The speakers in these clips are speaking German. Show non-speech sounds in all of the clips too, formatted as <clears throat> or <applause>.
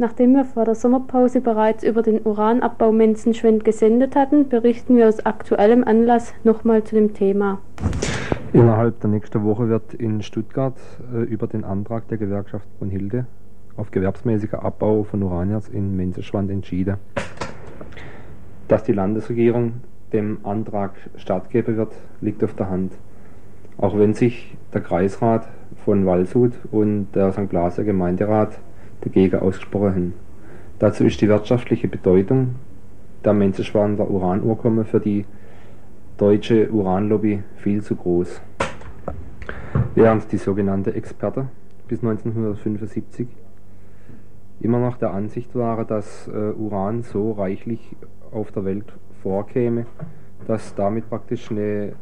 Nachdem wir vor der Sommerpause bereits über den Uranabbau Menzenschwend gesendet hatten, berichten wir aus aktuellem Anlass nochmal zu dem Thema. Innerhalb der nächsten Woche wird in Stuttgart äh, über den Antrag der Gewerkschaft Brunhilde auf gewerbsmäßiger Abbau von Uranierz in Menzenschwand entschieden. Dass die Landesregierung dem Antrag stattgeben wird, liegt auf der Hand. Auch wenn sich der Kreisrat von Waldshut und der St. Blaser Gemeinderat dagegen ausgesprochen. Dazu ist die wirtschaftliche Bedeutung der Menzenschwander Uranurkumme für die deutsche Uranlobby viel zu groß. Während die sogenannte Experte bis 1975 immer noch der Ansicht waren, dass äh, Uran so reichlich auf der Welt vorkäme, dass damit praktisch eine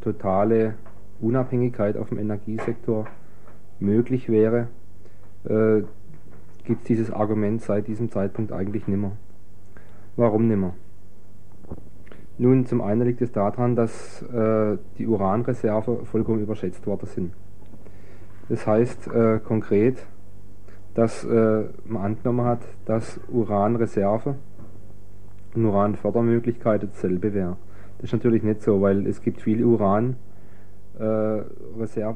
totale Unabhängigkeit auf dem Energiesektor möglich wäre, äh, gibt es dieses Argument seit diesem Zeitpunkt eigentlich nimmer. Warum nimmer? Nun, zum einen liegt es daran, dass äh, die Uranreserve vollkommen überschätzt worden sind. Das heißt äh, konkret, dass äh, man angenommen hat, dass Uranreserve und Uranfördermöglichkeit dasselbe wäre. Das ist natürlich nicht so, weil es gibt viele Uranreserve,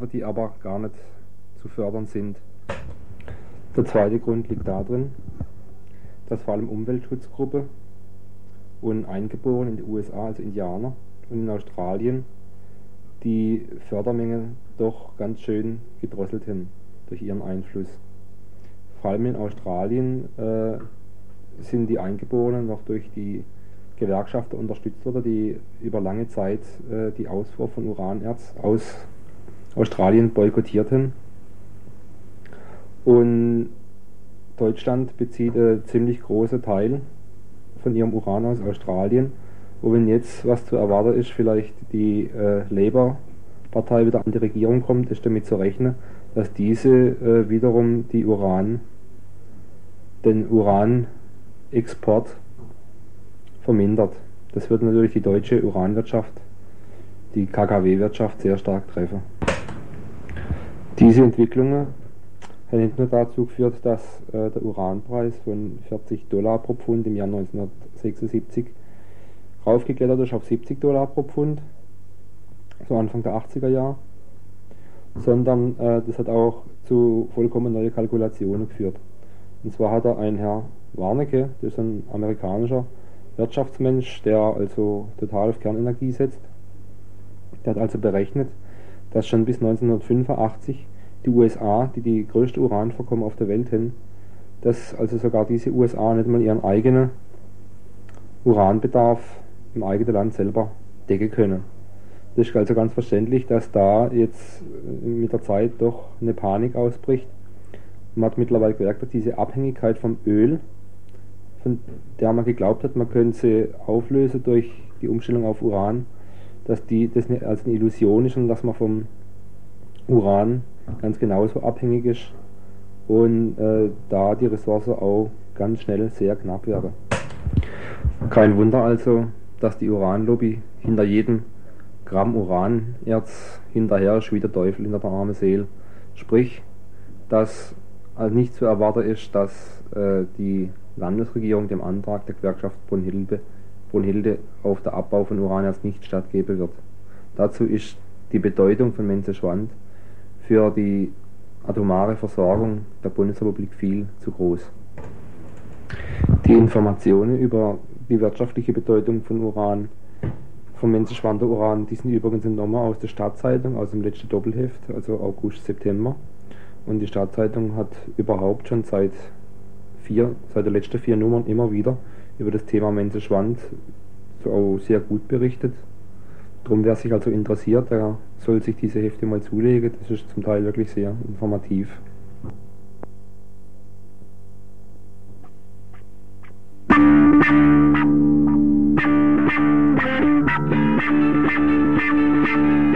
äh, die aber gar nicht zu fördern sind. Der zweite Grund liegt darin, dass vor allem Umweltschutzgruppe und Eingeborene in den USA, also Indianer, und in Australien die Fördermenge doch ganz schön gedrosselt haben durch ihren Einfluss. Vor allem in Australien äh, sind die Eingeborenen noch durch die Gewerkschaften unterstützt worden, die über lange Zeit äh, die Ausfuhr von Uranerz aus Australien boykottierten. Und Deutschland bezieht einen ziemlich großen Teil von ihrem Uran aus Australien. Wo wenn jetzt was zu erwarten ist, vielleicht die äh, Labour-Partei wieder an die Regierung kommt, ist damit zu rechnen, dass diese äh, wiederum die Uran, den Uranexport vermindert. Das wird natürlich die deutsche Uranwirtschaft, die KKW-Wirtschaft sehr stark treffen. Diese Entwicklungen haben nicht nur dazu geführt, dass äh, der Uranpreis von 40 Dollar pro Pfund im Jahr 1976 raufgeklettert ist auf 70 Dollar pro Pfund, so Anfang der 80er Jahre, sondern äh, das hat auch zu vollkommen neuen Kalkulationen geführt. Und zwar hat er ein Herr Warnecke, das ist ein amerikanischer Wirtschaftsmensch, der also total auf Kernenergie setzt. Der hat also berechnet, dass schon bis 1985 die USA, die die größte Uranvorkommen auf der Welt haben, dass also sogar diese USA nicht mal ihren eigenen Uranbedarf im eigenen Land selber decken können. Das ist also ganz verständlich, dass da jetzt mit der Zeit doch eine Panik ausbricht. Man hat mittlerweile gemerkt, dass diese Abhängigkeit vom Öl von der man geglaubt hat, man könnte sie auflösen durch die Umstellung auf Uran, dass die das als eine Illusion ist und dass man vom Uran ganz genauso abhängig ist und äh, da die Ressource auch ganz schnell sehr knapp wäre. Kein Wunder also, dass die Uranlobby hinter jedem Gramm Uranerz hinterher ist wie der Teufel hinter der armen Seele. Sprich, dass also nicht zu erwarten ist, dass äh, die Landesregierung dem Antrag der Gewerkschaft Brunhilde, Brunhilde auf der Abbau von Uranerz nicht stattgeben wird. Dazu ist die Bedeutung von Menzeschwand für die atomare Versorgung der Bundesrepublik viel zu groß. Die Informationen über die wirtschaftliche Bedeutung von Uran, vom Menzenschwander Uran, die sind übrigens entnommen aus der Stadtzeitung, aus dem letzten Doppelheft, also August, September. Und die Stadtzeitung hat überhaupt schon seit vier, seit der letzten vier Nummern immer wieder über das Thema Menzenschwand so sehr gut berichtet. Drum, wer sich also interessiert, der soll sich diese Hefte mal zulegen. Das ist zum Teil wirklich sehr informativ.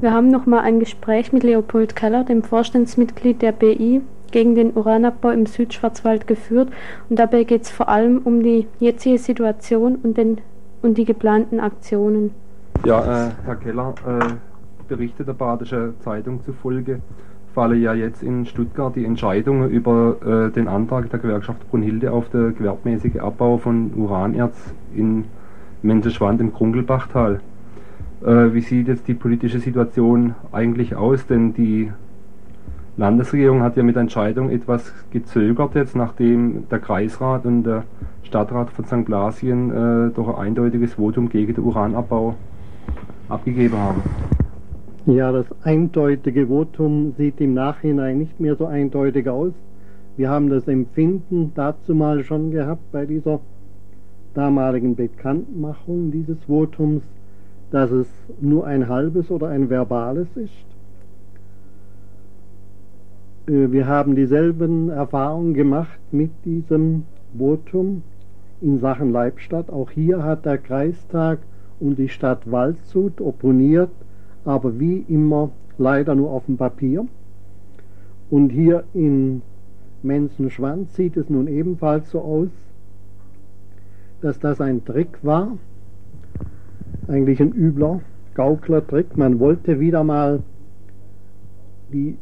Wir haben nochmal ein Gespräch mit Leopold Keller, dem Vorstandsmitglied der BI, gegen den Uranabbau im Südschwarzwald geführt und dabei geht es vor allem um die jetzige Situation und, den, und die geplanten Aktionen. Ja, äh, Herr Keller, äh, berichtet der Badische Zeitung zufolge, falle ja jetzt in Stuttgart die Entscheidung über äh, den Antrag der Gewerkschaft Brunhilde auf den gewerbmäßigen Abbau von Uranerz in Menzeschwand im Krunkelbachtal. Äh, wie sieht jetzt die politische Situation eigentlich aus? Denn die Landesregierung hat ja mit Entscheidung etwas gezögert jetzt, nachdem der Kreisrat und der Stadtrat von St. Blasien äh, doch ein eindeutiges Votum gegen den Uranabbau abgegeben haben. Ja, das eindeutige Votum sieht im Nachhinein nicht mehr so eindeutig aus. Wir haben das Empfinden dazu mal schon gehabt bei dieser damaligen Bekanntmachung dieses Votums, dass es nur ein halbes oder ein verbales ist. Äh, wir haben dieselben Erfahrungen gemacht mit diesem Votum in Sachen Leibstadt. Auch hier hat der Kreistag und die Stadt Waldshut opponiert, aber wie immer leider nur auf dem Papier. Und hier in Menzenschwanz sieht es nun ebenfalls so aus, dass das ein Trick war, eigentlich ein übler Gauklertrick. Man wollte wieder mal die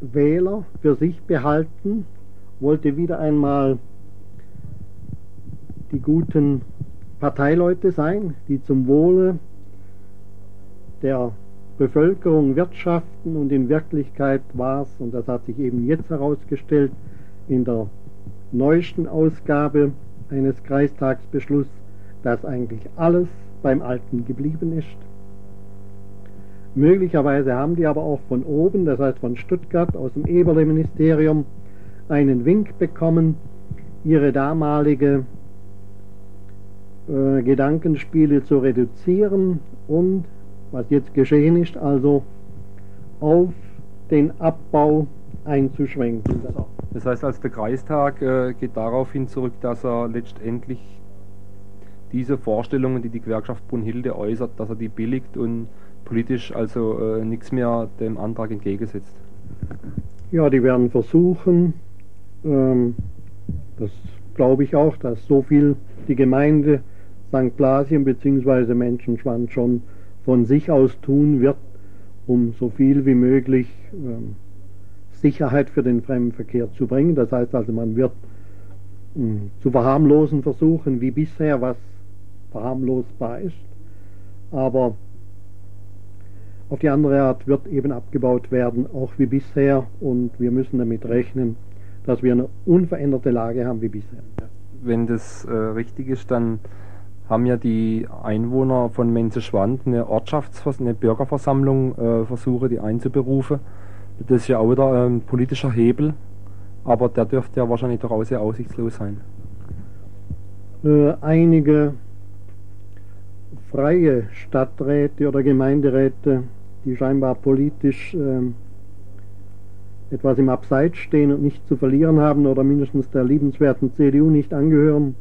Wähler für sich behalten, wollte wieder einmal die guten Parteileute sein, die zum Wohle der Bevölkerung wirtschaften und in Wirklichkeit war es, und das hat sich eben jetzt herausgestellt, in der neuesten Ausgabe eines Kreistagsbeschlusses, dass eigentlich alles beim Alten geblieben ist. Möglicherweise haben die aber auch von oben, das heißt von Stuttgart, aus dem Eberle-Ministerium, einen Wink bekommen, ihre damalige äh, Gedankenspiele zu reduzieren und, was jetzt geschehen ist, also auf den Abbau einzuschwenken. Das heißt, als der Kreistag äh, geht darauf hin zurück, dass er letztendlich diese Vorstellungen, die die Gewerkschaft Brunhilde äußert, dass er die billigt und politisch also äh, nichts mehr dem Antrag entgegensetzt. Ja, die werden versuchen, ähm, das glaube ich auch, dass so viel die Gemeinde St. Blasien bzw. Menschenschwand schon von sich aus tun wird, um so viel wie möglich ähm, Sicherheit für den Fremdenverkehr zu bringen. Das heißt also, man wird mh, zu verharmlosen versuchen, wie bisher, was verharmlosbar ist. Aber auf die andere Art wird eben abgebaut werden, auch wie bisher. Und wir müssen damit rechnen, dass wir eine unveränderte Lage haben wie bisher. Wenn das äh, richtig ist, dann haben ja die Einwohner von Menzeschwand eine Ortschafts-, eine Bürgerversammlung äh, versuche, die einzuberufen. Das ist ja auch wieder ein politischer Hebel, aber der dürfte ja wahrscheinlich doch auch sehr aussichtslos sein. Äh, einige freie Stadträte oder Gemeinderäte, die scheinbar politisch äh, etwas im Abseits stehen und nicht zu verlieren haben oder mindestens der liebenswerten CDU nicht angehören,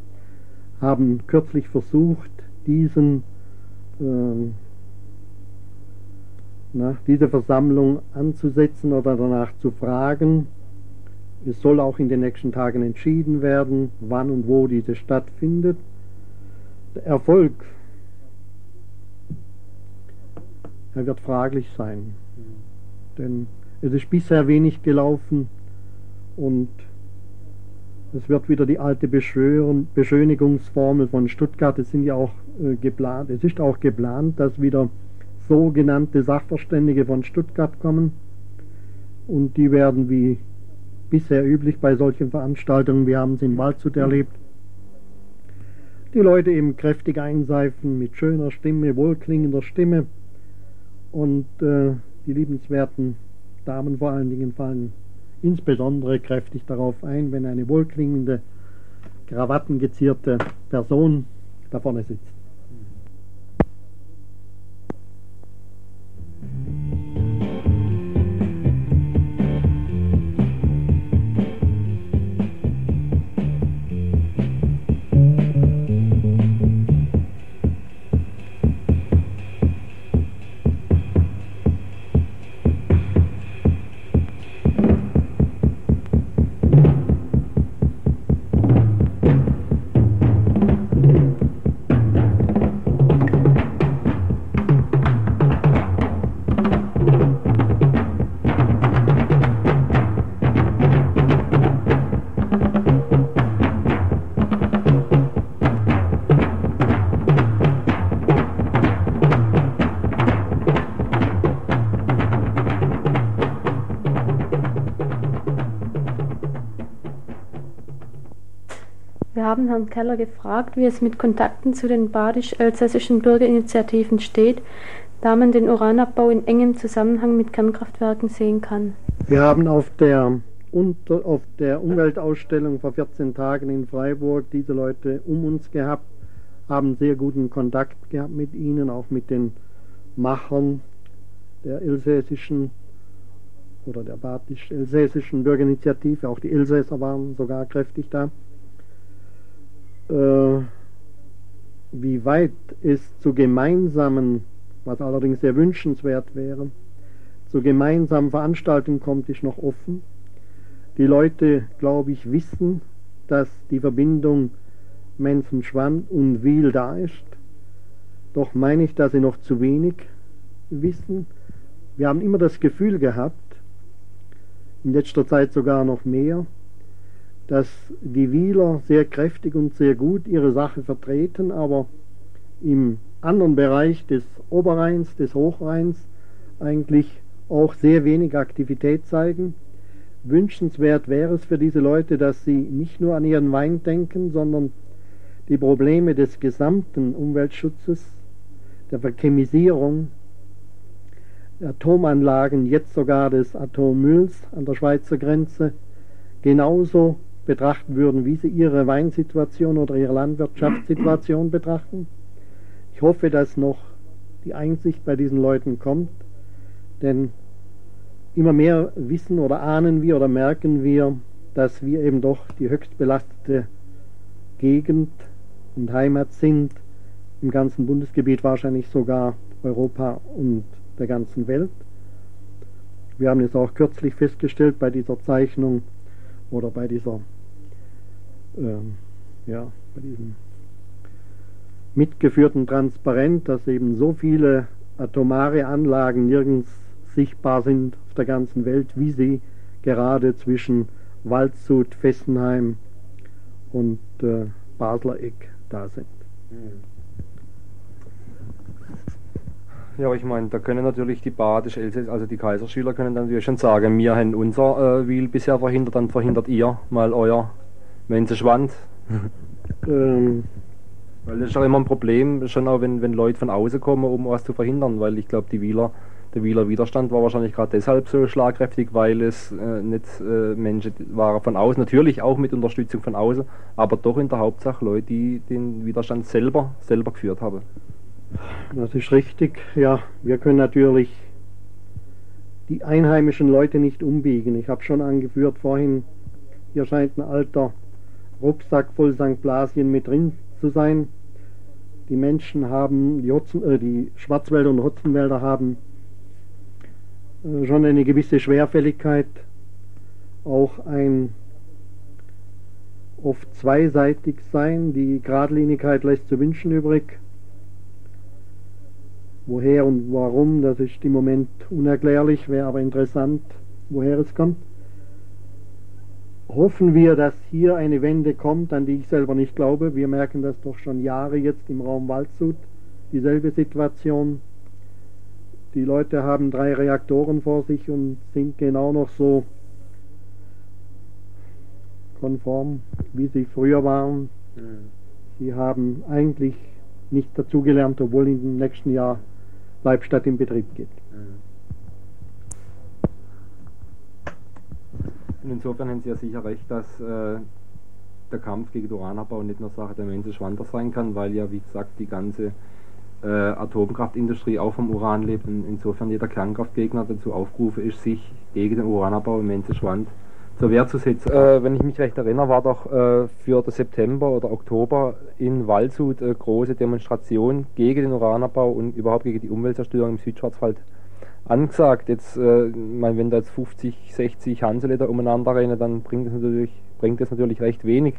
haben kürzlich versucht, diesen, äh, na, diese Versammlung anzusetzen oder danach zu fragen. Es soll auch in den nächsten Tagen entschieden werden, wann und wo diese stattfindet. Der Erfolg er wird fraglich sein. Denn es ist bisher wenig gelaufen und es wird wieder die alte Beschönigungsformel von Stuttgart. Es sind ja auch äh, geplant, es ist auch geplant, dass wieder sogenannte Sachverständige von Stuttgart kommen und die werden wie bisher üblich bei solchen Veranstaltungen, wir haben es in Waldshut erlebt, die Leute eben kräftig einseifen mit schöner Stimme, wohlklingender Stimme und äh, die liebenswerten Damen vor allen Dingen fallen insbesondere kräftig darauf ein, wenn eine wohlklingende, krawattengezierte Person da vorne sitzt. Haben Herrn Keller gefragt, wie es mit Kontakten zu den badisch-elsässischen Bürgerinitiativen steht, da man den Uranabbau in engem Zusammenhang mit Kernkraftwerken sehen kann. Wir haben auf der, unter, auf der Umweltausstellung vor 14 Tagen in Freiburg diese Leute um uns gehabt, haben sehr guten Kontakt gehabt mit ihnen, auch mit den Machern der elsässischen oder der badisch-elsässischen Bürgerinitiative, auch die Elsässer waren sogar kräftig da. Äh, wie weit es zu gemeinsamen, was allerdings sehr wünschenswert wäre, zu gemeinsamen Veranstaltungen kommt, ist noch offen. Die Leute, glaube ich, wissen, dass die Verbindung Menzenschwand und Wiel da ist. Doch meine ich, dass sie noch zu wenig wissen. Wir haben immer das Gefühl gehabt, in letzter Zeit sogar noch mehr, dass die Wieler sehr kräftig und sehr gut ihre Sache vertreten, aber im anderen Bereich des Oberrheins, des Hochrheins eigentlich auch sehr wenig Aktivität zeigen. Wünschenswert wäre es für diese Leute, dass sie nicht nur an ihren Wein denken, sondern die Probleme des gesamten Umweltschutzes, der Verchemisierung, Atomanlagen, jetzt sogar des Atommülls an der Schweizer Grenze, genauso betrachten würden, wie sie ihre Weinsituation oder ihre Landwirtschaftssituation betrachten. Ich hoffe, dass noch die Einsicht bei diesen Leuten kommt, denn immer mehr wissen oder ahnen wir oder merken wir, dass wir eben doch die höchst belastete Gegend und Heimat sind, im ganzen Bundesgebiet wahrscheinlich sogar Europa und der ganzen Welt. Wir haben es auch kürzlich festgestellt bei dieser Zeichnung oder bei dieser, ähm, ja, bei diesem mitgeführten Transparent, dass eben so viele atomare Anlagen nirgends sichtbar sind auf der ganzen Welt, wie sie gerade zwischen Waldshut, Fessenheim und äh, Basler Eck da sind. Mhm. Ja, ich meine, da können natürlich die badische Elsäss, also die Kaiserschüler können dann natürlich schon sagen, wir haben unser äh, Wiel bisher verhindert, dann verhindert ihr mal euer, wenn sie schwand. <laughs> ähm. Weil das ist auch immer ein Problem, schon auch wenn, wenn Leute von außen kommen, um was zu verhindern, weil ich glaube, die Wieler, der Wieler Widerstand war wahrscheinlich gerade deshalb so schlagkräftig, weil es äh, nicht äh, Menschen waren von außen, natürlich auch mit Unterstützung von außen, aber doch in der Hauptsache Leute, die den Widerstand selber, selber geführt haben. Das ist richtig. Ja, wir können natürlich die einheimischen Leute nicht umbiegen. Ich habe schon angeführt vorhin, hier scheint ein alter Rucksack voll St. Blasien mit drin zu sein. Die Menschen haben, die, Hotzen, äh, die Schwarzwälder und Hotzenwälder haben äh, schon eine gewisse Schwerfälligkeit, auch ein oft zweiseitig sein. Die Gradlinigkeit lässt zu wünschen übrig. Woher und warum, das ist im Moment unerklärlich, wäre aber interessant, woher es kommt. Hoffen wir, dass hier eine Wende kommt, an die ich selber nicht glaube. Wir merken das doch schon Jahre jetzt im Raum Waldshut, dieselbe Situation. Die Leute haben drei Reaktoren vor sich und sind genau noch so konform, wie sie früher waren. Mhm. Sie haben eigentlich nicht dazugelernt, obwohl in dem nächsten Jahr Leibstadt in Betrieb geht. Und insofern haben Sie ja sicher recht, dass äh, der Kampf gegen den Uranabbau nicht nur Sache der Schwander sein kann, weil ja, wie gesagt, die ganze äh, Atomkraftindustrie auch vom Uran lebt und insofern jeder Kernkraftgegner dazu aufgerufen ist, sich gegen den Uranabbau im Menschenschwand zur Wehr zu setzen. Äh, wenn ich mich recht erinnere, war doch äh, für den September oder Oktober in Waldshut eine große Demonstration gegen den Uranabbau und überhaupt gegen die Umweltzerstörung im Südschwarzwald angesagt. Jetzt, äh, mein, wenn da jetzt 50, 60 Hansele da umeinander rennen, dann bringt das natürlich, bringt das natürlich recht wenig.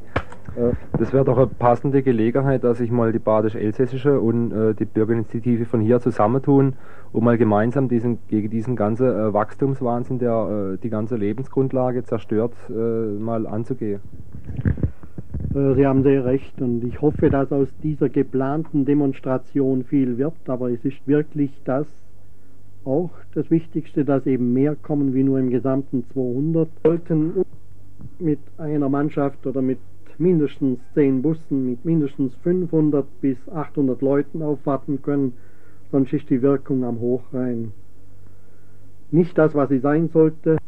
Äh, das wäre doch eine passende Gelegenheit, dass sich mal die badisch-elsässische und äh, die Bürgerinitiative von hier zusammentun, um mal gemeinsam diesen, gegen diesen ganzen äh, Wachstumswahnsinn, der äh, die ganze Lebensgrundlage zerstört, äh, mal anzugehen. Äh, Sie haben sehr recht und ich hoffe, dass aus dieser geplanten Demonstration viel wird, aber es ist wirklich das auch das Wichtigste, dass eben mehr kommen wie nur im gesamten 200. Sollten mit einer Mannschaft oder mit mindestens 10 Bussen mit mindestens 500 bis 800 Leuten aufwarten können, sonst ist die Wirkung am Hochrhein nicht das, was sie sein sollte.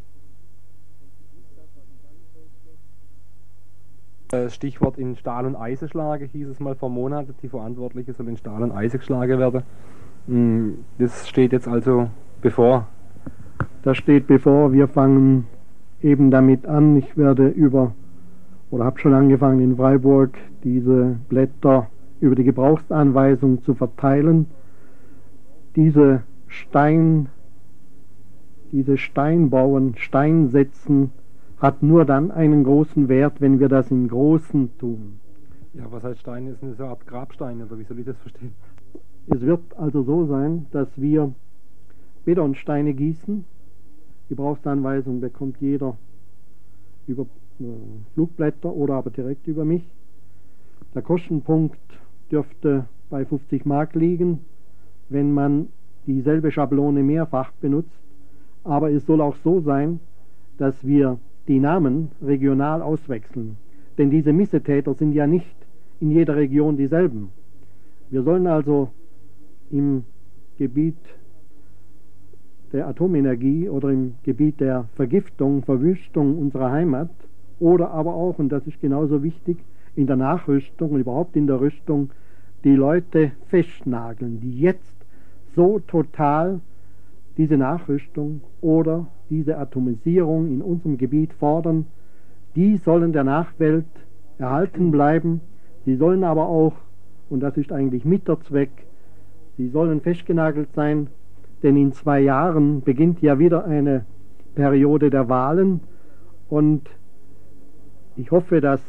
Äh, Stichwort in Stahl und Eisen schlage, hieß es mal vor Monaten, die Verantwortliche soll in Stahl und Eisen geschlagen werden. Hm, das steht jetzt also bevor. Das steht bevor, wir fangen eben damit an. Ich werde über, oder habe schon angefangen in Freiburg, diese Blätter über die Gebrauchsanweisung zu verteilen. Diese Stein, diese Steinbauen, Steinsetzen hat nur dann einen großen Wert, wenn wir das im Großen tun. Ja, was heißt Stein? Ist eine Art Grabstein, oder wie soll ich das verstehen? Es wird also so sein, dass wir Betonsteine gießen. Die Gebrauchsanweisung bekommt jeder über äh, Flugblätter oder aber direkt über mich. Der Kostenpunkt dürfte bei 50 Mark liegen, wenn man dieselbe Schablone mehrfach benutzt. Aber es soll auch so sein, dass wir die Namen regional auswechseln. Denn diese Missetäter sind ja nicht in jeder Region dieselben. Wir sollen also im Gebiet der Atomenergie oder im Gebiet der Vergiftung, Verwüstung unserer Heimat oder aber auch, und das ist genauso wichtig, in der Nachrüstung und überhaupt in der Rüstung die Leute festnageln, die jetzt so total diese Nachrüstung oder diese Atomisierung in unserem Gebiet fordern, die sollen der Nachwelt erhalten bleiben. Sie sollen aber auch, und das ist eigentlich mit der Zweck, sie sollen festgenagelt sein, denn in zwei Jahren beginnt ja wieder eine Periode der Wahlen und ich hoffe, dass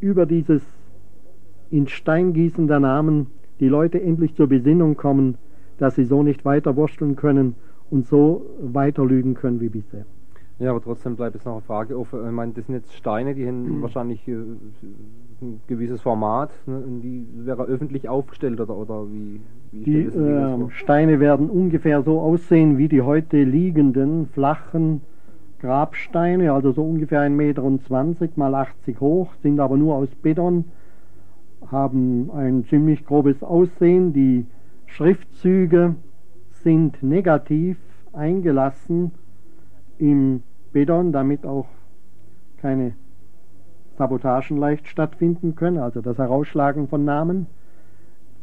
über dieses in Stein gießen der Namen die Leute endlich zur Besinnung kommen, dass sie so nicht weiter wursteln können und so weiter lügen können wie bisher. Ja, aber trotzdem bleibt es noch eine Frage offen. Ich meine, das sind jetzt Steine, die mhm. <clears throat> wahrscheinlich äh, ein gewisses Format. Ne? Die wäre öffentlich aufgestellt oder, oder wie? wie die äh, Steine werden ungefähr so aussehen wie die heute liegenden flachen Grabsteine, also so ungefähr 1,20 Meter mal 80 hoch, sind aber nur aus Beton, haben ein ziemlich grobes Aussehen. Die Schriftzüge sind negativ eingelassen im Beton, damit auch keine Sabotagen leicht stattfinden können, also das Herausschlagen von Namen.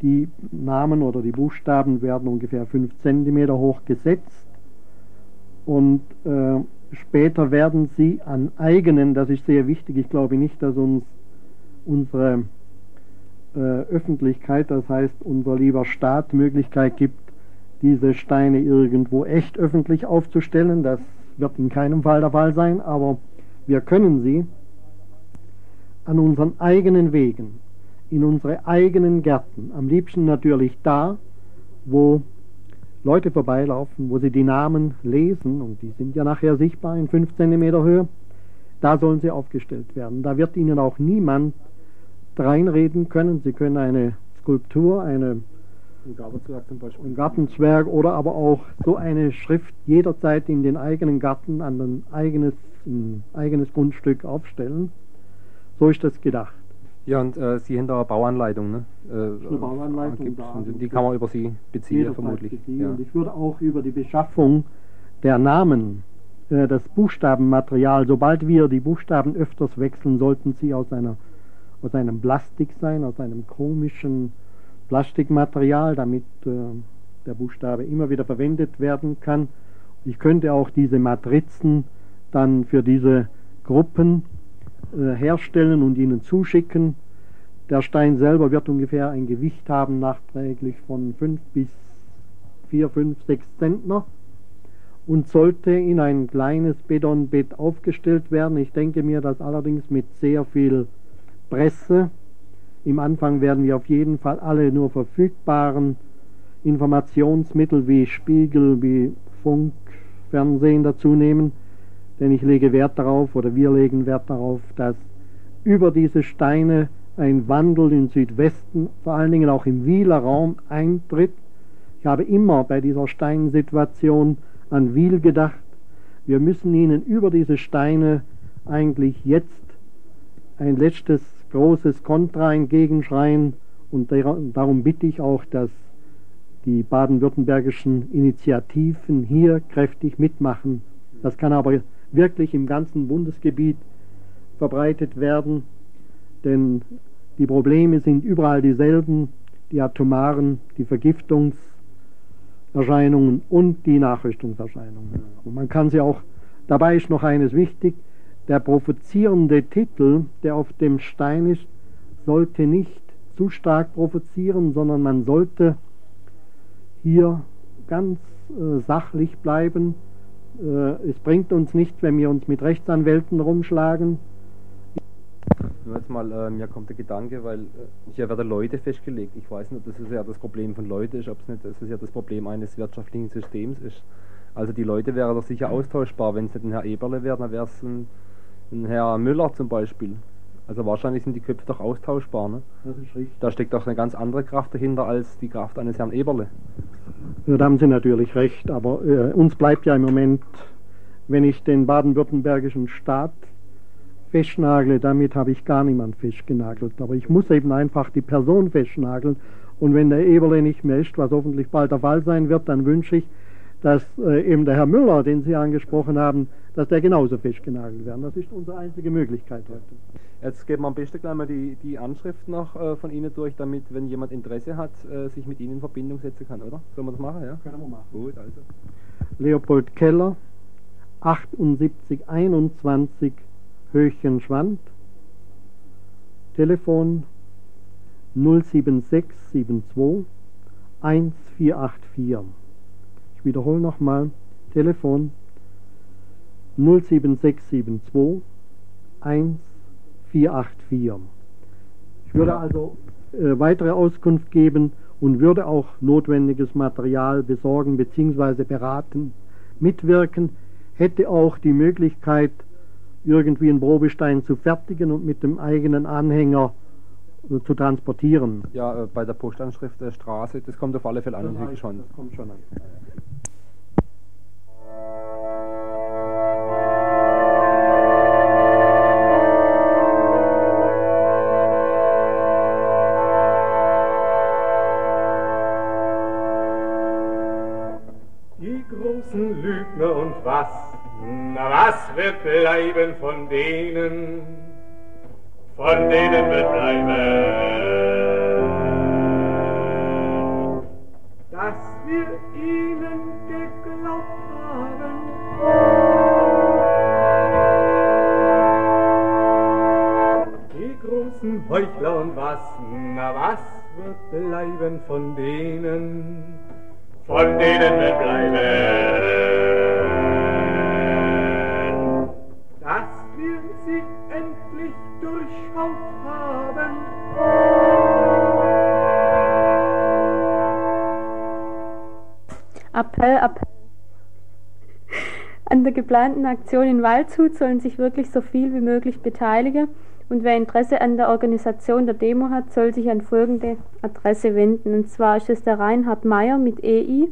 Die Namen oder die Buchstaben werden ungefähr 5 cm hoch gesetzt und äh, später werden sie an eigenen, das ist sehr wichtig, ich glaube nicht, dass uns unsere äh, Öffentlichkeit, das heißt unser lieber Staat, Möglichkeit gibt, diese Steine irgendwo echt öffentlich aufzustellen. Das wird in keinem Fall der Fall sein, aber wir können sie an unseren eigenen Wegen, in unsere eigenen Gärten, am liebsten natürlich da, wo Leute vorbeilaufen, wo sie die Namen lesen, und die sind ja nachher sichtbar in 5 cm Höhe, da sollen sie aufgestellt werden. Da wird ihnen auch niemand reinreden können. Sie können eine Skulptur, eine ein Gartenzwerg zum Beispiel. Ein Gartenzwerg oder aber auch so eine Schrift jederzeit in den eigenen Garten, an ein eigenes, ein eigenes Grundstück aufstellen. So ist das gedacht. Ja, und äh, Sie haben da eine Bauanleitung, ne? Äh, eine Bauanleitung da. Und die kann man über Sie beziehen, vermutlich. Beziehen. Ja. Und ich würde auch über die Beschaffung der Namen, äh, das Buchstabenmaterial, sobald wir die Buchstaben öfters wechseln, sollten sie aus einer aus einem Plastik sein, aus einem komischen Plastikmaterial, damit äh, der Buchstabe immer wieder verwendet werden kann. Ich könnte auch diese Matrizen dann für diese Gruppen herstellen und ihnen zuschicken. Der Stein selber wird ungefähr ein Gewicht haben, nachträglich von 5 bis 4, 5, 6 Zentner und sollte in ein kleines Betonbett aufgestellt werden. Ich denke mir, dass allerdings mit sehr viel Presse im Anfang werden wir auf jeden Fall alle nur verfügbaren Informationsmittel wie Spiegel, wie Funk, Fernsehen dazu nehmen, denn ich lege Wert darauf oder wir legen Wert darauf, dass über diese Steine ein Wandel in Südwesten, vor allen Dingen auch im Wieler Raum eintritt. Ich habe immer bei dieser Steinsituation an Wiel gedacht. Wir müssen ihnen über diese Steine eigentlich jetzt ein letztes großes Kontra entgegenschreien und darum bitte ich auch, dass die baden-württembergischen Initiativen hier kräftig mitmachen. Das kann aber wirklich im ganzen Bundesgebiet verbreitet werden, denn die Probleme sind überall dieselben, die atomaren, die Vergiftungserscheinungen und die Nachrüstungserscheinungen. Und man kann sie auch, dabei ist noch eines wichtig, der provozierende Titel, der auf dem Stein ist, sollte nicht zu stark provozieren, sondern man sollte hier ganz äh, sachlich bleiben. Äh, es bringt uns nicht, wenn wir uns mit Rechtsanwälten rumschlagen. Nur jetzt mal, äh, mir kommt der Gedanke, weil äh, hier werden Leute festgelegt. Ich weiß nicht, ob das ja das Problem von Leuten ist, ob es nicht das ist ja das Problem eines wirtschaftlichen Systems ist. Also die Leute wären doch sicher austauschbar. Wenn es nicht ein Herr Eberle wäre, dann wäre es ein, ein Herr Müller zum Beispiel. Also wahrscheinlich sind die Köpfe doch austauschbar. Ne? Das ist richtig. Da steckt doch eine ganz andere Kraft dahinter als die Kraft eines Herrn Eberle. Ja, da haben Sie natürlich recht, aber äh, uns bleibt ja im Moment, wenn ich den baden-württembergischen Staat festnagle, damit habe ich gar niemand festgenagelt. Aber ich muss eben einfach die Person festnageln. Und wenn der Eberle nicht mehr ist, was hoffentlich bald der Fall sein wird, dann wünsche ich, dass äh, eben der Herr Müller, den Sie angesprochen haben, dass der genauso festgenagelt werden. Das ist unsere einzige Möglichkeit heute. Jetzt geben wir am besten gleich mal die, die Anschrift noch äh, von Ihnen durch, damit, wenn jemand Interesse hat, äh, sich mit Ihnen in Verbindung setzen kann, oder? Sollen wir das machen? Ja? Können wir machen. Gut, also. Leopold Keller, 7821 Höchenschwand, Telefon 07672 1484. Ich wiederhole nochmal, Telefon 07672 1484. Ich würde also äh, weitere Auskunft geben und würde auch notwendiges Material besorgen bzw. beraten, mitwirken, hätte auch die Möglichkeit, irgendwie einen Probestein zu fertigen und mit dem eigenen Anhänger äh, zu transportieren. Ja, äh, bei der Postanschrift der Straße, das kommt auf alle Fälle an. Das, heißt, schon. das kommt schon an. Bleiben von denen, von denen wird bleiben, dass wir ihnen geglaubt haben. Die großen Heuchler und was, na was wird bleiben von denen, von denen wird bleiben. Appell, Appell. An der geplanten Aktion in Waldshut sollen sich wirklich so viel wie möglich beteiligen und wer Interesse an der Organisation der Demo hat, soll sich an folgende Adresse wenden. Und zwar ist es der Reinhard Meyer mit EI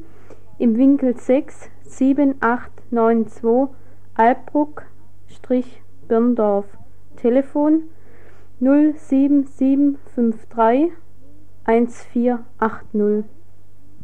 im Winkel 6 7892 Albruck-Birndorf. Telefon 07753 1480.